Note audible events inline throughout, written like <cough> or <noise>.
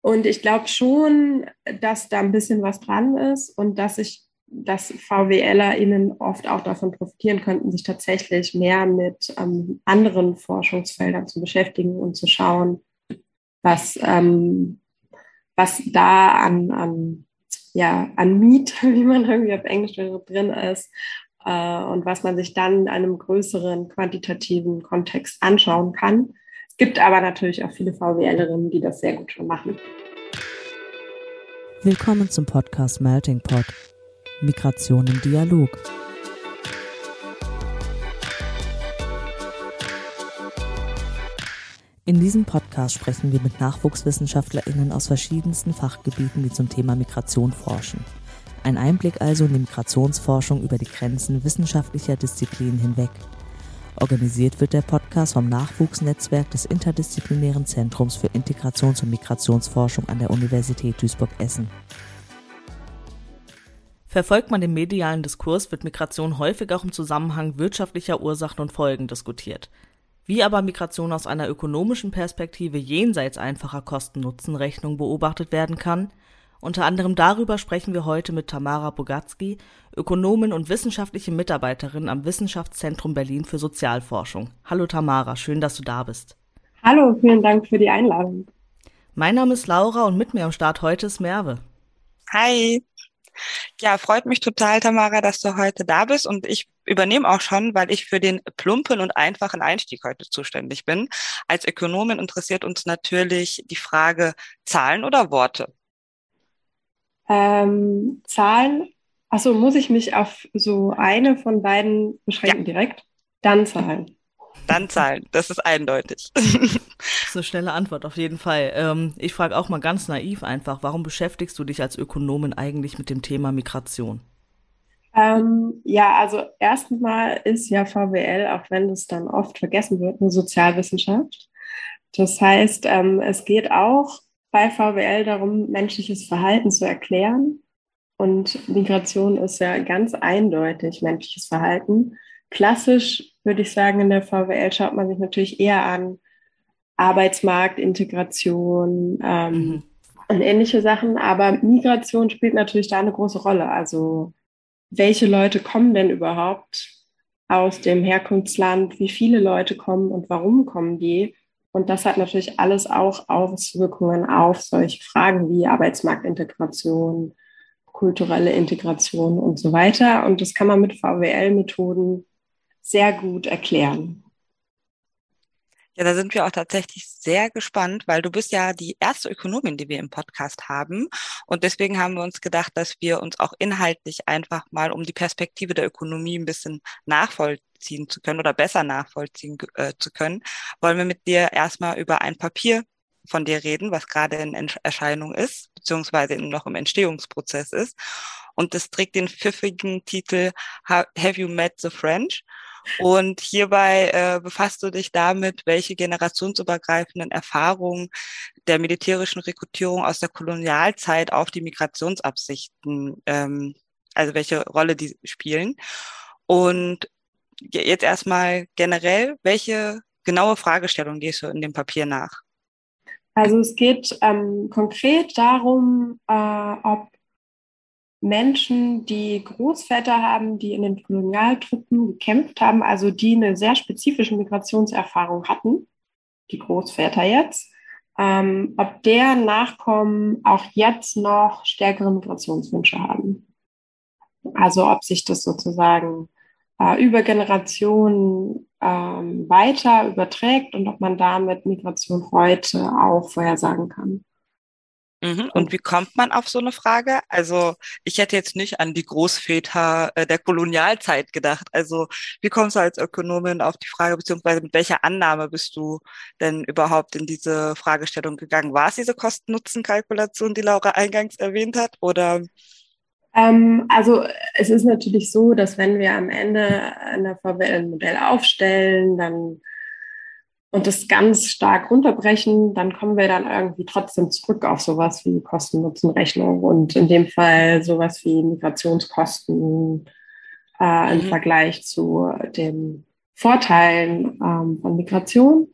Und ich glaube schon, dass da ein bisschen was dran ist und dass ich, dass VWLerInnen oft auch davon profitieren könnten, sich tatsächlich mehr mit ähm, anderen Forschungsfeldern zu beschäftigen und zu schauen, was, ähm, was da an, an, ja, an Meat, <laughs> wie man irgendwie auf Englisch drin ist, äh, und was man sich dann in einem größeren quantitativen Kontext anschauen kann. Gibt aber natürlich auch viele VWLerinnen, die das sehr gut schon machen. Willkommen zum Podcast Melting Pot. Migration im Dialog. In diesem Podcast sprechen wir mit NachwuchswissenschaftlerInnen aus verschiedensten Fachgebieten, die zum Thema Migration forschen. Ein Einblick also in die Migrationsforschung über die Grenzen wissenschaftlicher Disziplinen hinweg. Organisiert wird der Podcast vom Nachwuchsnetzwerk des Interdisziplinären Zentrums für Integrations- und Migrationsforschung an der Universität Duisburg-Essen. Verfolgt man den medialen Diskurs, wird Migration häufig auch im Zusammenhang wirtschaftlicher Ursachen und Folgen diskutiert. Wie aber Migration aus einer ökonomischen Perspektive jenseits einfacher Kosten-Nutzen-Rechnung beobachtet werden kann, unter anderem darüber sprechen wir heute mit Tamara Bogatzky, Ökonomin und wissenschaftliche Mitarbeiterin am Wissenschaftszentrum Berlin für Sozialforschung. Hallo Tamara, schön, dass du da bist. Hallo, vielen Dank für die Einladung. Mein Name ist Laura und mit mir am Start heute ist Merve. Hi. Ja, freut mich total, Tamara, dass du heute da bist und ich übernehme auch schon, weil ich für den plumpen und einfachen Einstieg heute zuständig bin. Als Ökonomin interessiert uns natürlich die Frage Zahlen oder Worte. Ähm, Zahlen, achso, muss ich mich auf so eine von beiden beschränken ja. direkt? Dann Zahlen. Dann Zahlen, das ist eindeutig. Das ist eine schnelle Antwort, auf jeden Fall. Ähm, ich frage auch mal ganz naiv einfach, warum beschäftigst du dich als Ökonomin eigentlich mit dem Thema Migration? Ähm, ja, also erstmal ist ja VWL, auch wenn es dann oft vergessen wird, eine Sozialwissenschaft. Das heißt, ähm, es geht auch bei VWL darum, menschliches Verhalten zu erklären. Und Migration ist ja ganz eindeutig menschliches Verhalten. Klassisch würde ich sagen, in der VWL schaut man sich natürlich eher an Arbeitsmarkt, Integration ähm, mhm. und ähnliche Sachen. Aber Migration spielt natürlich da eine große Rolle. Also welche Leute kommen denn überhaupt aus dem Herkunftsland? Wie viele Leute kommen und warum kommen die? Und das hat natürlich alles auch Auswirkungen auf solche Fragen wie Arbeitsmarktintegration, kulturelle Integration und so weiter. Und das kann man mit VWL-Methoden sehr gut erklären. Ja, da sind wir auch tatsächlich sehr gespannt, weil du bist ja die erste Ökonomin, die wir im Podcast haben. Und deswegen haben wir uns gedacht, dass wir uns auch inhaltlich einfach mal um die Perspektive der Ökonomie ein bisschen nachvollziehen zu können oder besser nachvollziehen äh, zu können, wollen wir mit dir erstmal über ein Papier von dir reden, was gerade in Erscheinung ist, beziehungsweise noch im Entstehungsprozess ist. Und das trägt den pfiffigen Titel Have You Met the French? Und hierbei äh, befasst du dich damit, welche generationsübergreifenden Erfahrungen der militärischen Rekrutierung aus der Kolonialzeit auf die Migrationsabsichten, ähm, also welche Rolle die spielen. Und jetzt erstmal generell, welche genaue Fragestellung gehst du in dem Papier nach? Also es geht ähm, konkret darum, äh, ob Menschen, die Großväter haben, die in den Kolonialtruppen gekämpft haben, also die eine sehr spezifische Migrationserfahrung hatten, die Großväter jetzt, ähm, ob deren Nachkommen auch jetzt noch stärkere Migrationswünsche haben. Also ob sich das sozusagen äh, über Generationen ähm, weiter überträgt und ob man damit Migration heute auch vorhersagen kann. Mhm. Und wie kommt man auf so eine Frage? Also ich hätte jetzt nicht an die Großväter äh, der Kolonialzeit gedacht. Also wie kommst du als Ökonomin auf die Frage, beziehungsweise mit welcher Annahme bist du denn überhaupt in diese Fragestellung gegangen? War es diese Kosten-Nutzen-Kalkulation, die Laura eingangs erwähnt hat? Oder ähm, also es ist natürlich so, dass wenn wir am Ende ein Modell aufstellen, dann und das ganz stark runterbrechen, dann kommen wir dann irgendwie trotzdem zurück auf sowas wie Kosten-Nutzen-Rechnung und in dem Fall sowas wie Migrationskosten äh, im mhm. Vergleich zu den Vorteilen ähm, von Migration.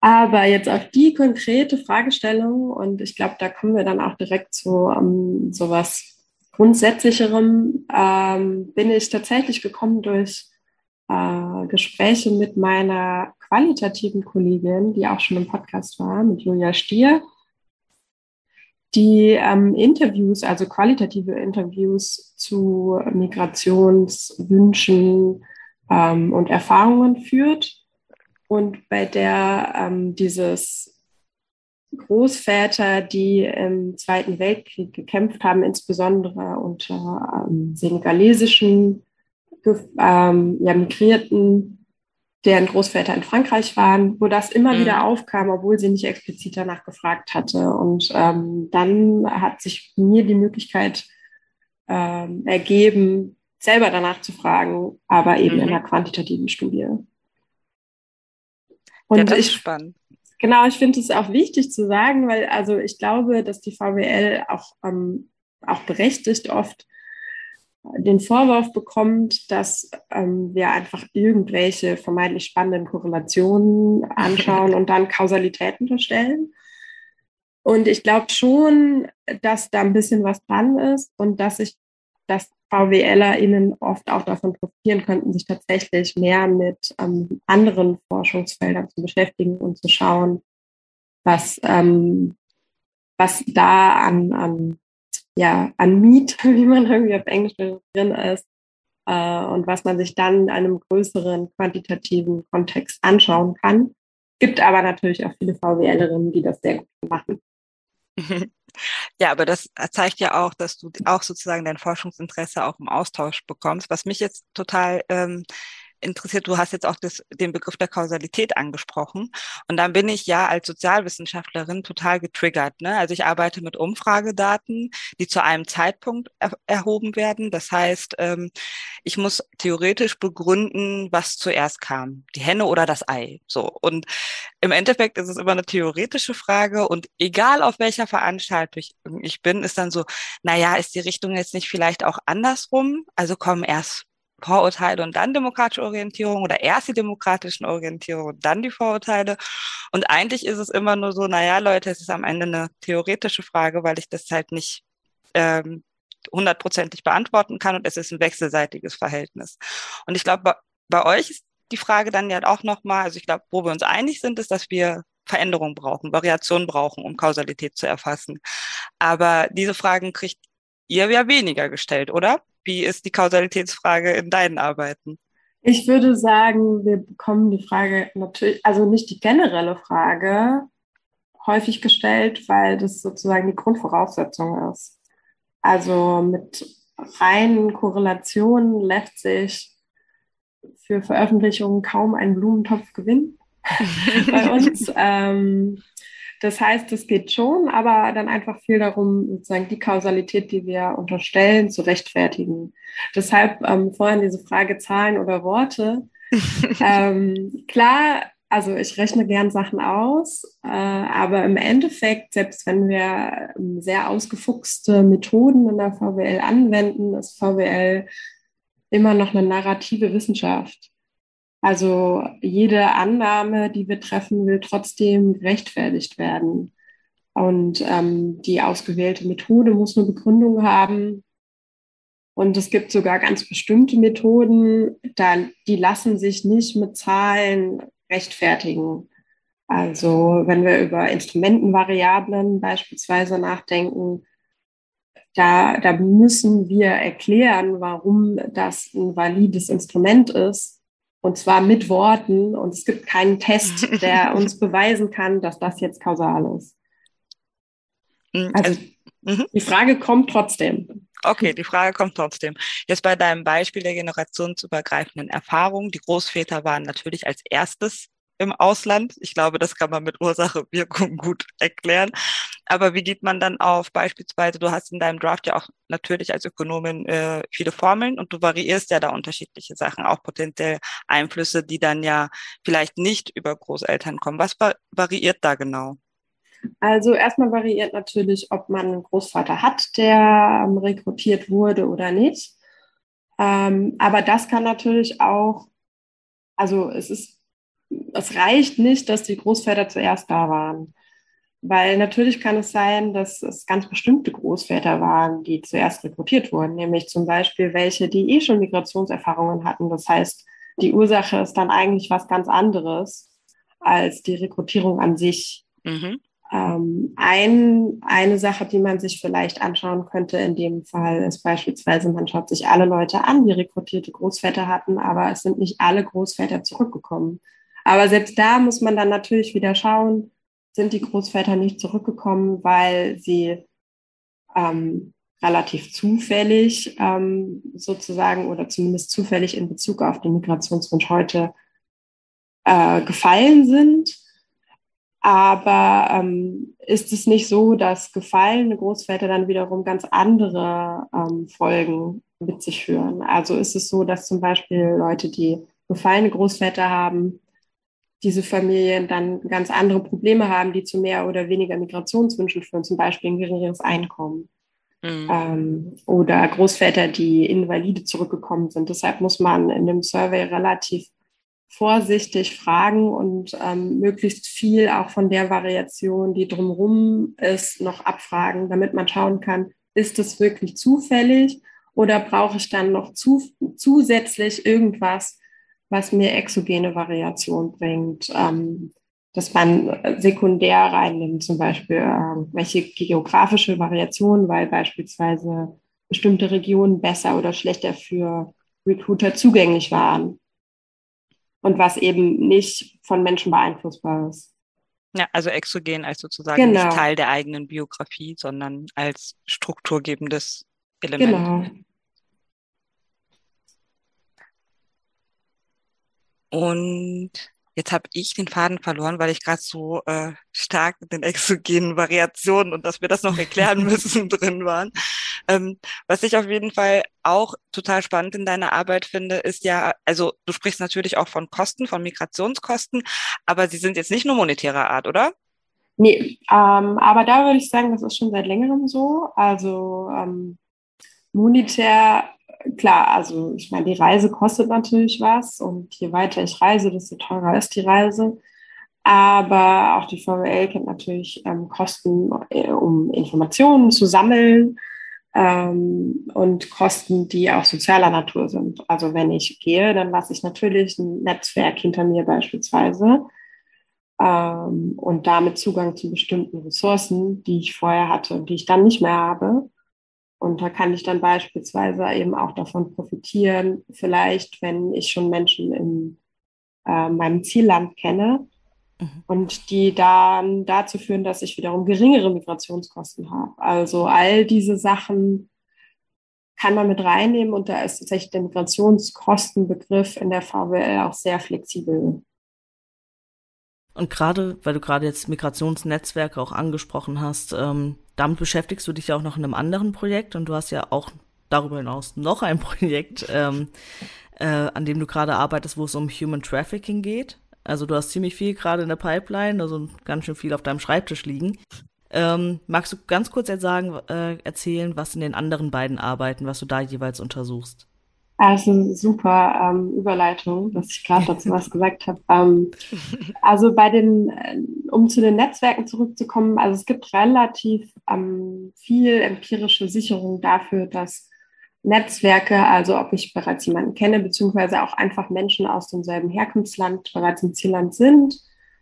Aber jetzt auf die konkrete Fragestellung, und ich glaube, da kommen wir dann auch direkt zu ähm, sowas Grundsätzlicherem, ähm, bin ich tatsächlich gekommen durch äh, Gespräche mit meiner qualitativen Kollegin, die auch schon im Podcast war, mit Julia Stier, die ähm, Interviews, also qualitative Interviews zu Migrationswünschen ähm, und Erfahrungen führt und bei der ähm, dieses Großväter, die im Zweiten Weltkrieg gekämpft haben, insbesondere unter ähm, senegalesischen ähm, ja, Migrierten, deren Großväter in Frankreich waren, wo das immer mhm. wieder aufkam, obwohl sie nicht explizit danach gefragt hatte. Und ähm, dann hat sich mir die Möglichkeit ähm, ergeben, selber danach zu fragen, aber eben mhm. in einer quantitativen Studie. Und ja, das ich, ist spannend. Genau, ich finde es auch wichtig zu sagen, weil also ich glaube, dass die VWL auch, ähm, auch berechtigt oft den Vorwurf bekommt, dass ähm, wir einfach irgendwelche vermeintlich spannenden Korrelationen <laughs> anschauen und dann Kausalitäten unterstellen. Und ich glaube schon, dass da ein bisschen was dran ist und dass ich, dass VWLerInnen oft auch davon profitieren könnten, sich tatsächlich mehr mit ähm, anderen Forschungsfeldern zu beschäftigen und zu schauen, was, ähm, was da an, an, ja, an Meat, <laughs> wie man irgendwie auf Englisch drin ist, äh, und was man sich dann in einem größeren quantitativen Kontext anschauen kann. Gibt aber natürlich auch viele VWLerinnen, die das sehr gut machen. <laughs> Ja, aber das zeigt ja auch, dass du auch sozusagen dein Forschungsinteresse auch im Austausch bekommst. Was mich jetzt total ähm, interessiert, du hast jetzt auch das, den Begriff der Kausalität angesprochen. Und dann bin ich ja als Sozialwissenschaftlerin total getriggert. Ne? Also ich arbeite mit Umfragedaten, die zu einem Zeitpunkt er erhoben werden. Das heißt, ähm, ich muss theoretisch begründen, was zuerst kam, die Henne oder das Ei. So. Und im Endeffekt ist es immer eine theoretische Frage. Und egal auf welcher Veranstaltung ich bin, ist dann so, naja, ist die Richtung jetzt nicht vielleicht auch andersrum? Also kommen erst Vorurteile und dann demokratische Orientierung oder erst die demokratischen Orientierung und dann die Vorurteile. Und eigentlich ist es immer nur so, naja, Leute, es ist am Ende eine theoretische Frage, weil ich das halt nicht ähm, hundertprozentig beantworten kann und es ist ein wechselseitiges Verhältnis. Und ich glaube, bei, bei euch ist die Frage dann ja auch nochmal, also ich glaube, wo wir uns einig sind, ist, dass wir Veränderung brauchen, Variation brauchen, um Kausalität zu erfassen. Aber diese Fragen kriegt ihr ja weniger gestellt, oder? Wie ist die Kausalitätsfrage in deinen Arbeiten? Ich würde sagen, wir bekommen die Frage natürlich, also nicht die generelle Frage häufig gestellt, weil das sozusagen die Grundvoraussetzung ist. Also mit reinen Korrelationen lässt sich für Veröffentlichungen kaum ein Blumentopf gewinnen <laughs> bei uns. ähm, das heißt, es geht schon, aber dann einfach viel darum, sozusagen die Kausalität, die wir unterstellen, zu rechtfertigen. Deshalb ähm, vorhin diese Frage Zahlen oder Worte. <laughs> ähm, klar, also ich rechne gern Sachen aus, äh, aber im Endeffekt, selbst wenn wir ähm, sehr ausgefuchste Methoden in der VWL anwenden, ist VWL immer noch eine narrative Wissenschaft. Also jede Annahme, die wir treffen, will trotzdem gerechtfertigt werden. Und ähm, die ausgewählte Methode muss eine Begründung haben. Und es gibt sogar ganz bestimmte Methoden, da, die lassen sich nicht mit Zahlen rechtfertigen. Also wenn wir über Instrumentenvariablen beispielsweise nachdenken, da, da müssen wir erklären, warum das ein valides Instrument ist und zwar mit Worten. Und es gibt keinen Test, <laughs> der uns beweisen kann, dass das jetzt kausal ist. Mhm, also, also mhm. die Frage kommt trotzdem. Okay, die Frage kommt trotzdem. Jetzt bei deinem Beispiel der generationsübergreifenden Erfahrung. Die Großväter waren natürlich als erstes im Ausland. Ich glaube, das kann man mit Ursache Wirkung <laughs> gut erklären. Aber wie geht man dann auf beispielsweise, du hast in deinem Draft ja auch natürlich als Ökonomin äh, viele Formeln und du variierst ja da unterschiedliche Sachen, auch potenziell Einflüsse, die dann ja vielleicht nicht über Großeltern kommen. Was variiert da genau? Also erstmal variiert natürlich, ob man einen Großvater hat, der ähm, rekrutiert wurde oder nicht. Ähm, aber das kann natürlich auch, also es ist es reicht nicht, dass die Großväter zuerst da waren. Weil natürlich kann es sein, dass es ganz bestimmte Großväter waren, die zuerst rekrutiert wurden, nämlich zum Beispiel welche, die eh schon Migrationserfahrungen hatten. Das heißt, die Ursache ist dann eigentlich was ganz anderes als die Rekrutierung an sich. Mhm. Ähm, ein, eine Sache, die man sich vielleicht anschauen könnte in dem Fall, ist beispielsweise, man schaut sich alle Leute an, die rekrutierte Großväter hatten, aber es sind nicht alle Großväter zurückgekommen. Aber selbst da muss man dann natürlich wieder schauen, sind die Großväter nicht zurückgekommen, weil sie ähm, relativ zufällig ähm, sozusagen oder zumindest zufällig in Bezug auf den Migrationswunsch heute äh, gefallen sind aber ähm, ist es nicht so, dass gefallene Großväter dann wiederum ganz andere ähm, Folgen mit sich führen? Also ist es so, dass zum Beispiel Leute, die gefallene Großväter haben, diese Familien dann ganz andere Probleme haben, die zu mehr oder weniger Migrationswünschen führen, zum Beispiel ein geringeres Einkommen. Mhm. Ähm, oder Großväter, die invalide zurückgekommen sind. Deshalb muss man in dem Survey relativ vorsichtig fragen und ähm, möglichst viel auch von der Variation, die drumherum ist, noch abfragen, damit man schauen kann, ist es wirklich zufällig oder brauche ich dann noch zu, zusätzlich irgendwas, was mir exogene Variation bringt, ähm, dass man sekundär reinnimmt, zum Beispiel äh, welche geografische Variation, weil beispielsweise bestimmte Regionen besser oder schlechter für Recruiter zugänglich waren und was eben nicht von Menschen beeinflussbar ist. Ja, also exogen als sozusagen genau. nicht Teil der eigenen Biografie, sondern als strukturgebendes Element. Genau. Und jetzt habe ich den Faden verloren, weil ich gerade so äh, stark mit den exogenen Variationen und dass wir das noch erklären <laughs> müssen drin waren. Ähm, was ich auf jeden Fall auch total spannend in deiner Arbeit finde, ist ja, also du sprichst natürlich auch von Kosten, von Migrationskosten, aber sie sind jetzt nicht nur monetärer Art, oder? Nee, ähm, aber da würde ich sagen, das ist schon seit längerem so. Also ähm, monetär, klar, also ich meine, die Reise kostet natürlich was und je weiter ich reise, desto teurer ist die Reise. Aber auch die VWL kennt natürlich ähm, Kosten, äh, um Informationen zu sammeln ähm, und Kosten, die auch sozialer Natur sind. Also wenn ich gehe, dann lasse ich natürlich ein Netzwerk hinter mir beispielsweise ähm, und damit Zugang zu bestimmten Ressourcen, die ich vorher hatte und die ich dann nicht mehr habe. Und da kann ich dann beispielsweise eben auch davon profitieren, vielleicht, wenn ich schon Menschen in äh, meinem Zielland kenne, Mhm. Und die dann dazu führen, dass ich wiederum geringere Migrationskosten habe. Also all diese Sachen kann man mit reinnehmen und da ist tatsächlich der Migrationskostenbegriff in der VWL auch sehr flexibel. Und gerade, weil du gerade jetzt Migrationsnetzwerke auch angesprochen hast, ähm, damit beschäftigst du dich ja auch noch in einem anderen Projekt und du hast ja auch darüber hinaus noch ein <laughs> Projekt, ähm, äh, an dem du gerade arbeitest, wo es um Human Trafficking geht. Also du hast ziemlich viel gerade in der Pipeline, also ganz schön viel auf deinem Schreibtisch liegen. Ähm, magst du ganz kurz jetzt sagen, äh, erzählen, was in den anderen beiden Arbeiten, was du da jeweils untersuchst? Also super ähm, Überleitung, dass ich gerade dazu was gesagt habe. Ähm, also bei den, äh, um zu den Netzwerken zurückzukommen, also es gibt relativ ähm, viel empirische Sicherung dafür, dass Netzwerke, also ob ich bereits jemanden kenne, beziehungsweise auch einfach Menschen aus demselben Herkunftsland bereits im Zielland sind.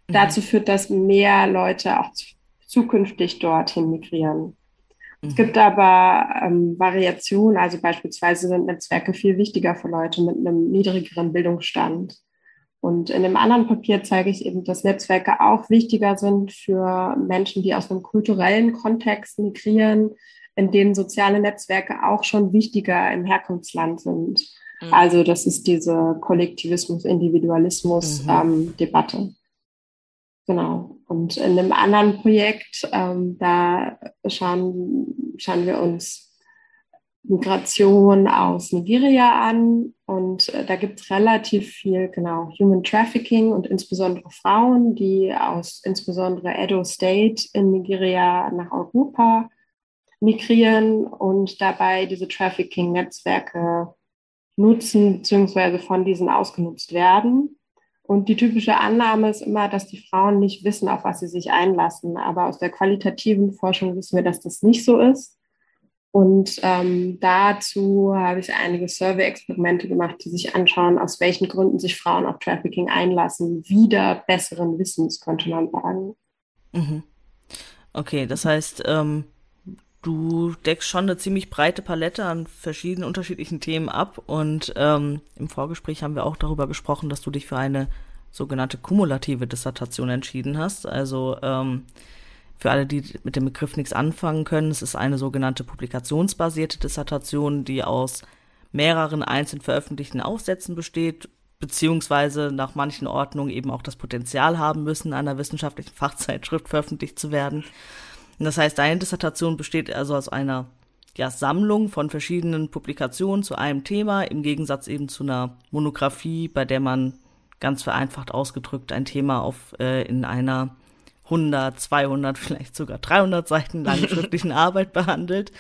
Mhm. Dazu führt, dass mehr Leute auch zukünftig dorthin migrieren. Mhm. Es gibt aber ähm, Variationen, also beispielsweise sind Netzwerke viel wichtiger für Leute mit einem niedrigeren Bildungsstand. Und in dem anderen Papier zeige ich eben, dass Netzwerke auch wichtiger sind für Menschen, die aus einem kulturellen Kontext migrieren, in denen soziale Netzwerke auch schon wichtiger im Herkunftsland sind. Mhm. Also das ist diese Kollektivismus-Individualismus-Debatte. Mhm. Ähm, genau. Und in einem anderen Projekt, ähm, da schauen, schauen wir uns Migration aus Nigeria an und äh, da gibt es relativ viel, genau, Human Trafficking und insbesondere Frauen, die aus insbesondere Edo State in Nigeria nach Europa migrieren und dabei diese Trafficking-Netzwerke nutzen, beziehungsweise von diesen ausgenutzt werden. Und die typische Annahme ist immer, dass die Frauen nicht wissen, auf was sie sich einlassen. Aber aus der qualitativen Forschung wissen wir, dass das nicht so ist. Und ähm, dazu habe ich einige Survey-Experimente gemacht, die sich anschauen, aus welchen Gründen sich Frauen auf Trafficking einlassen. Wieder besseren Wissens, könnte man sagen. Mhm. Okay, das heißt, ähm, du deckst schon eine ziemlich breite Palette an verschiedenen unterschiedlichen Themen ab. Und ähm, im Vorgespräch haben wir auch darüber gesprochen, dass du dich für eine sogenannte kumulative Dissertation entschieden hast. Also ähm, für alle, die mit dem Begriff nichts anfangen können, es ist eine sogenannte publikationsbasierte Dissertation, die aus mehreren einzeln veröffentlichten Aufsätzen besteht, beziehungsweise nach manchen Ordnungen eben auch das Potenzial haben müssen, in einer wissenschaftlichen <laughs> Fachzeitschrift veröffentlicht zu werden. Und das heißt, deine Dissertation besteht also aus einer ja, Sammlung von verschiedenen Publikationen zu einem Thema, im Gegensatz eben zu einer Monographie, bei der man ganz vereinfacht ausgedrückt ein Thema auf äh, in einer 100, 200, vielleicht sogar 300 Seiten langen <laughs> schriftlichen Arbeit behandelt.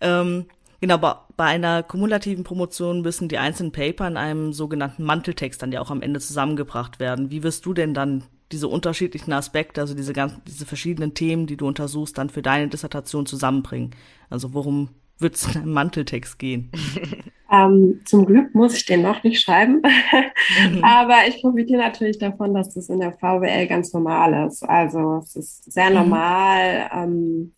Ähm, genau, bei, bei einer kumulativen Promotion müssen die einzelnen Paper in einem sogenannten Manteltext dann ja auch am Ende zusammengebracht werden. Wie wirst du denn dann diese unterschiedlichen Aspekte, also diese ganzen, diese verschiedenen Themen, die du untersuchst, dann für deine Dissertation zusammenbringen? Also worum wird es in einem Manteltext gehen? <laughs> Ähm, zum Glück muss ich den noch nicht schreiben, mhm. <laughs> aber ich profitiere natürlich davon, dass das in der VWL ganz normal ist. Also es ist sehr mhm. normal, ähm,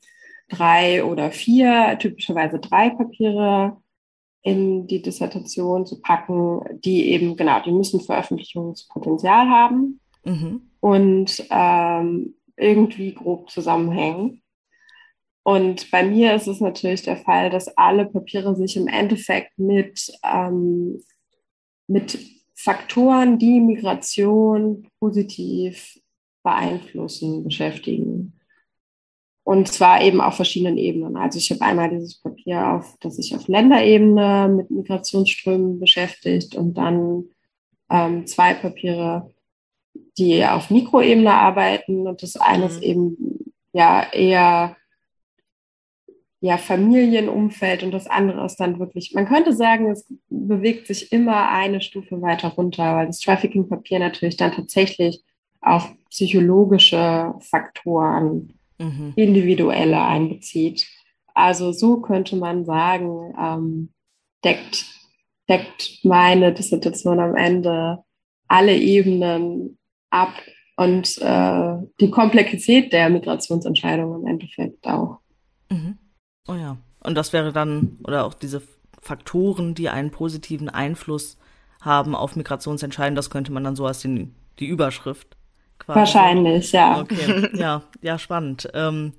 drei oder vier, typischerweise drei Papiere in die Dissertation zu packen, die eben, genau, die müssen Veröffentlichungspotenzial haben mhm. und ähm, irgendwie grob zusammenhängen. Und bei mir ist es natürlich der Fall, dass alle Papiere sich im Endeffekt mit, ähm, mit Faktoren, die Migration positiv beeinflussen, beschäftigen. Und zwar eben auf verschiedenen Ebenen. Also ich habe einmal dieses Papier, auf, das sich auf Länderebene mit Migrationsströmen beschäftigt und dann ähm, zwei Papiere, die auf Mikroebene arbeiten. Und das eine ist mhm. eben ja eher ja, Familienumfeld und das andere ist dann wirklich, man könnte sagen, es bewegt sich immer eine Stufe weiter runter, weil das Trafficking-Papier natürlich dann tatsächlich auch psychologische Faktoren, mhm. individuelle einbezieht. Also so könnte man sagen, ähm, deckt, deckt meine Dissertation am Ende alle Ebenen ab und äh, die Komplexität der Migrationsentscheidung im Endeffekt auch. Mhm. Oh ja. Und das wäre dann, oder auch diese Faktoren, die einen positiven Einfluss haben auf Migrationsentscheidungen, das könnte man dann so als den, die Überschrift quasi. Wahrscheinlich, ja. Okay, ja, ja, spannend. Ähm,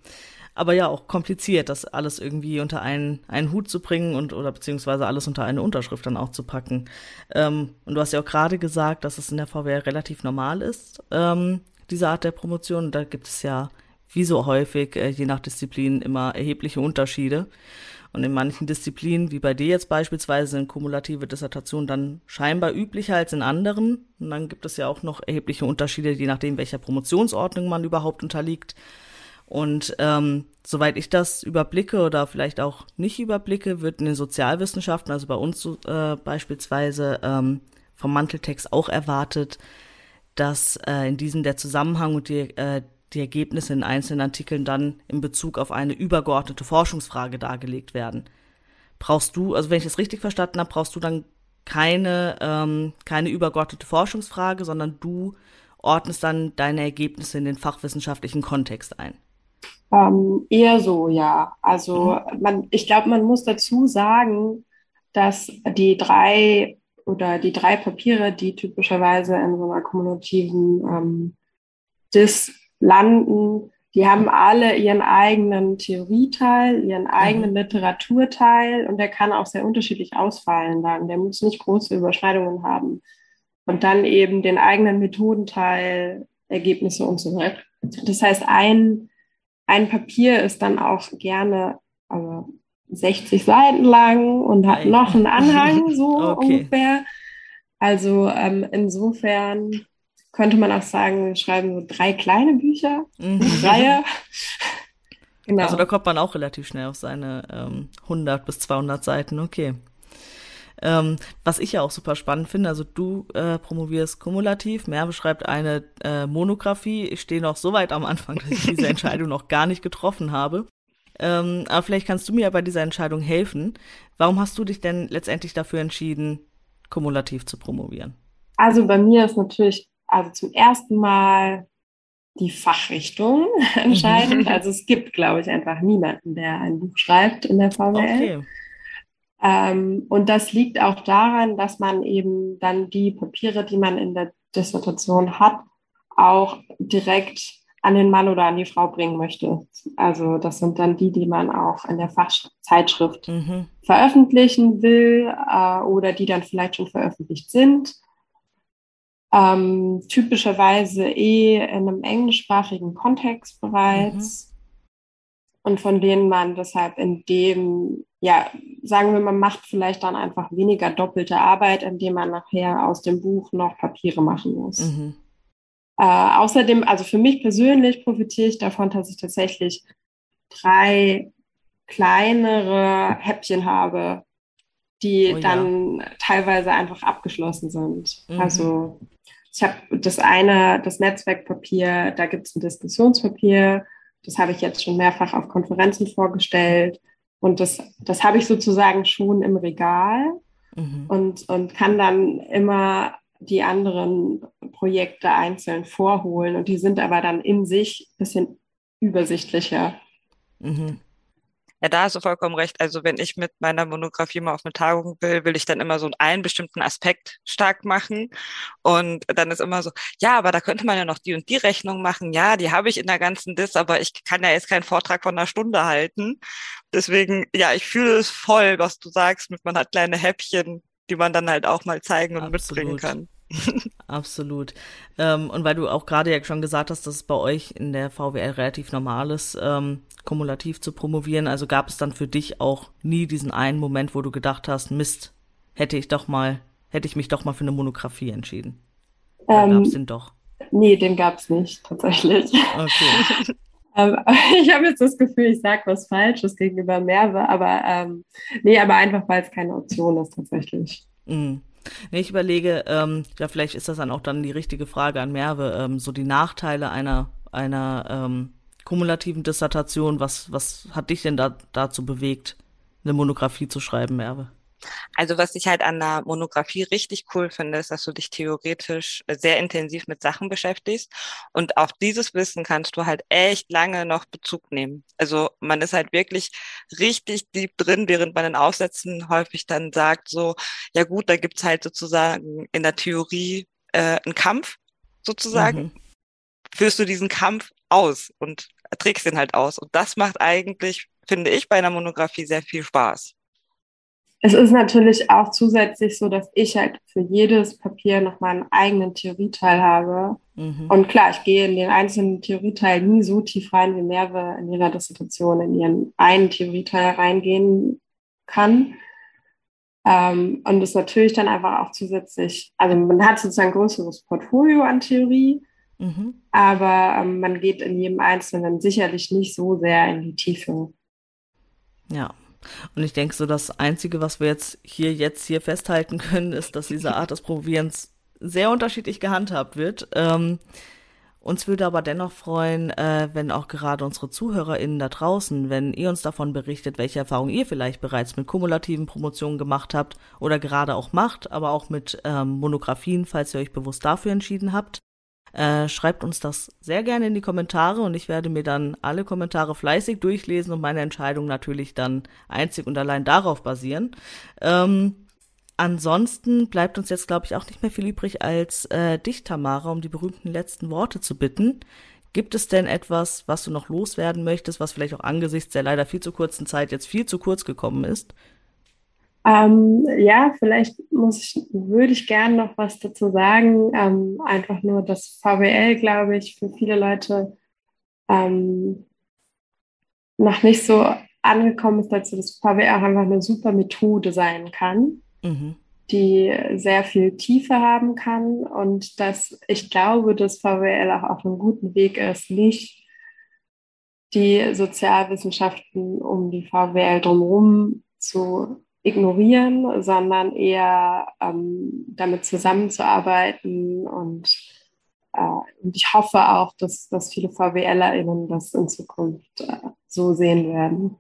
aber ja, auch kompliziert, das alles irgendwie unter einen, einen Hut zu bringen und oder beziehungsweise alles unter eine Unterschrift dann auch zu packen. Ähm, und du hast ja auch gerade gesagt, dass es in der VWR relativ normal ist, ähm, diese Art der Promotion. Da gibt es ja wie so häufig, äh, je nach Disziplin, immer erhebliche Unterschiede. Und in manchen Disziplinen, wie bei dir jetzt beispielsweise, sind kumulative Dissertationen dann scheinbar üblicher als in anderen. Und dann gibt es ja auch noch erhebliche Unterschiede, je nachdem, welcher Promotionsordnung man überhaupt unterliegt. Und ähm, soweit ich das überblicke oder vielleicht auch nicht überblicke, wird in den Sozialwissenschaften, also bei uns äh, beispielsweise, ähm, vom Manteltext auch erwartet, dass äh, in diesem der Zusammenhang und die, äh, die Ergebnisse in einzelnen Artikeln dann in Bezug auf eine übergeordnete Forschungsfrage dargelegt werden. Brauchst du, also wenn ich es richtig verstanden habe, brauchst du dann keine, ähm, keine übergeordnete Forschungsfrage, sondern du ordnest dann deine Ergebnisse in den fachwissenschaftlichen Kontext ein. Ähm, eher so, ja. Also mhm. man, ich glaube, man muss dazu sagen, dass die drei oder die drei Papiere, die typischerweise in so einer kumulativen ähm, Dis landen, die haben alle ihren eigenen Theorieteil, ihren eigenen mhm. Literaturteil und der kann auch sehr unterschiedlich ausfallen dann. Der muss nicht große Überschneidungen haben. Und dann eben den eigenen Methodenteil, Ergebnisse und so weiter. Das heißt, ein, ein Papier ist dann auch gerne also 60 Seiten lang und hat noch einen Anhang, <laughs> so okay. ungefähr. Also ähm, insofern könnte man auch sagen, wir schreiben so drei kleine Bücher, mhm. Reihe. <laughs> genau. Also da kommt man auch relativ schnell auf seine ähm, 100 bis 200 Seiten, okay. Ähm, was ich ja auch super spannend finde, also du äh, promovierst kumulativ, Merve schreibt eine äh, Monographie. Ich stehe noch so weit am Anfang, dass ich diese <laughs> Entscheidung noch gar nicht getroffen habe. Ähm, aber vielleicht kannst du mir bei dieser Entscheidung helfen. Warum hast du dich denn letztendlich dafür entschieden, kumulativ zu promovieren? Also bei mir ist natürlich also zum ersten Mal die Fachrichtung <laughs> entscheidend. also es gibt, glaube ich, einfach niemanden, der ein Buch schreibt in der VWL. Okay. Ähm, und das liegt auch daran, dass man eben dann die Papiere, die man in der Dissertation hat, auch direkt an den Mann oder an die Frau bringen möchte. Also das sind dann die, die man auch in der Fachzeitschrift mhm. veröffentlichen will äh, oder die dann vielleicht schon veröffentlicht sind. Ähm, typischerweise eh in einem englischsprachigen Kontext bereits. Mhm. Und von denen man deshalb in dem, ja, sagen wir, man macht vielleicht dann einfach weniger doppelte Arbeit, indem man nachher aus dem Buch noch Papiere machen muss. Mhm. Äh, außerdem, also für mich persönlich profitiere ich davon, dass ich tatsächlich drei kleinere Häppchen habe, die oh, dann ja. teilweise einfach abgeschlossen sind. Mhm. Also ich habe das eine, das Netzwerkpapier, da gibt es ein Diskussionspapier, das habe ich jetzt schon mehrfach auf Konferenzen vorgestellt. Und das, das habe ich sozusagen schon im Regal mhm. und, und kann dann immer die anderen Projekte einzeln vorholen und die sind aber dann in sich ein bisschen übersichtlicher. Mhm. Ja, da hast du vollkommen recht. Also wenn ich mit meiner Monographie mal auf eine Tagung will, will ich dann immer so einen bestimmten Aspekt stark machen. Und dann ist immer so, ja, aber da könnte man ja noch die und die Rechnung machen. Ja, die habe ich in der ganzen Dis, aber ich kann ja jetzt keinen Vortrag von einer Stunde halten. Deswegen, ja, ich fühle es voll, was du sagst, mit man hat kleine Häppchen, die man dann halt auch mal zeigen und Absolut. mitbringen kann. <laughs> Absolut. Ähm, und weil du auch gerade ja schon gesagt hast, dass es bei euch in der VWL relativ normal ist, ähm, kumulativ zu promovieren, also gab es dann für dich auch nie diesen einen Moment, wo du gedacht hast, Mist, hätte ich doch mal, hätte ich mich doch mal für eine Monographie entschieden. ähm, gab es den doch? Nee, den gab es nicht, tatsächlich. Okay. <laughs> Ähm, <laughs> ich habe jetzt das Gefühl, ich sage was Falsches gegenüber Merve, aber ähm, nee, aber einfach, weil es keine Option ist tatsächlich. Mhm. Nee, ich überlege, ähm, ja, vielleicht ist das dann auch dann die richtige Frage an Merve, ähm, so die Nachteile einer, einer ähm, kumulativen Dissertation. Was, was hat dich denn da, dazu bewegt, eine Monographie zu schreiben, Merve? Also was ich halt an der Monographie richtig cool finde, ist, dass du dich theoretisch sehr intensiv mit Sachen beschäftigst und auf dieses Wissen kannst du halt echt lange noch Bezug nehmen. Also man ist halt wirklich richtig deep drin, während man in Aufsätzen häufig dann sagt so, ja gut, da gibt's halt sozusagen in der Theorie äh, einen Kampf sozusagen. Mhm. Führst du diesen Kampf aus und trägst den halt aus. Und das macht eigentlich, finde ich, bei einer Monographie sehr viel Spaß. Es ist natürlich auch zusätzlich so, dass ich halt für jedes Papier noch meinen eigenen Theorieteil habe. Mhm. Und klar, ich gehe in den einzelnen Theorieteil nie so tief rein, wie Merve in ihrer Dissertation in ihren einen Theorieteil reingehen kann. Ähm, und das natürlich dann einfach auch zusätzlich, also man hat sozusagen ein größeres Portfolio an Theorie, mhm. aber ähm, man geht in jedem Einzelnen sicherlich nicht so sehr in die Tiefe. Ja, und ich denke so, das Einzige, was wir jetzt hier, jetzt hier festhalten können, ist, dass diese Art des Probierens sehr unterschiedlich gehandhabt wird. Ähm, uns würde aber dennoch freuen, äh, wenn auch gerade unsere ZuhörerInnen da draußen, wenn ihr uns davon berichtet, welche Erfahrungen ihr vielleicht bereits mit kumulativen Promotionen gemacht habt oder gerade auch macht, aber auch mit ähm, Monographien, falls ihr euch bewusst dafür entschieden habt. Äh, schreibt uns das sehr gerne in die Kommentare und ich werde mir dann alle Kommentare fleißig durchlesen und meine Entscheidung natürlich dann einzig und allein darauf basieren. Ähm, ansonsten bleibt uns jetzt, glaube ich, auch nicht mehr viel übrig, als äh, dich, Tamara, um die berühmten letzten Worte zu bitten. Gibt es denn etwas, was du noch loswerden möchtest, was vielleicht auch angesichts der leider viel zu kurzen Zeit jetzt viel zu kurz gekommen ist? Ähm, ja, vielleicht muss ich, würde ich gerne noch was dazu sagen. Ähm, einfach nur, dass VWL, glaube ich, für viele Leute ähm, noch nicht so angekommen ist, dass das VWL auch einfach eine super Methode sein kann, mhm. die sehr viel Tiefe haben kann und dass ich glaube, dass VWL auch auf einem guten Weg ist, nicht die Sozialwissenschaften um die VWL drumherum zu ignorieren, sondern eher ähm, damit zusammenzuarbeiten und, äh, und ich hoffe auch, dass, dass viele VWLerInnen das in Zukunft äh, so sehen werden.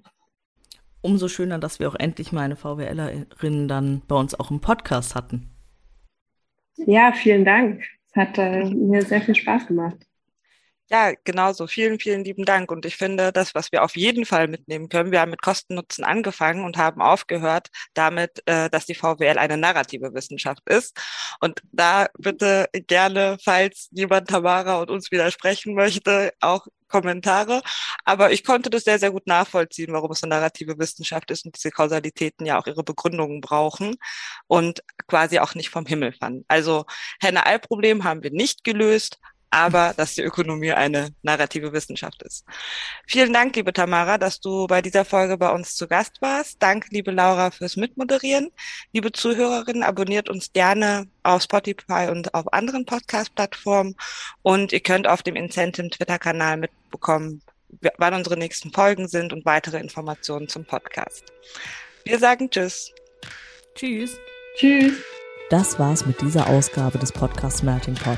Umso schöner, dass wir auch endlich mal eine VWLerin dann bei uns auch im Podcast hatten. Ja, vielen Dank. Es hat äh, mir sehr viel Spaß gemacht. Ja, genauso. Vielen, vielen lieben Dank. Und ich finde, das, was wir auf jeden Fall mitnehmen können, wir haben mit Kosten-Nutzen angefangen und haben aufgehört damit, äh, dass die VWL eine narrative Wissenschaft ist. Und da bitte gerne, falls jemand Tamara und uns widersprechen möchte, auch Kommentare. Aber ich konnte das sehr, sehr gut nachvollziehen, warum es eine narrative Wissenschaft ist und diese Kausalitäten ja auch ihre Begründungen brauchen und quasi auch nicht vom Himmel fallen. Also Henne-Ei-Problem haben wir nicht gelöst, aber dass die Ökonomie eine narrative Wissenschaft ist. Vielen Dank, liebe Tamara, dass du bei dieser Folge bei uns zu Gast warst. Danke, liebe Laura, fürs Mitmoderieren. Liebe Zuhörerinnen, abonniert uns gerne auf Spotify und auf anderen Podcast-Plattformen und ihr könnt auf dem Incentive Twitter-Kanal mitbekommen, wann unsere nächsten Folgen sind und weitere Informationen zum Podcast. Wir sagen Tschüss. Tschüss. Tschüss. Das war's mit dieser Ausgabe des Podcasts Melting Pot.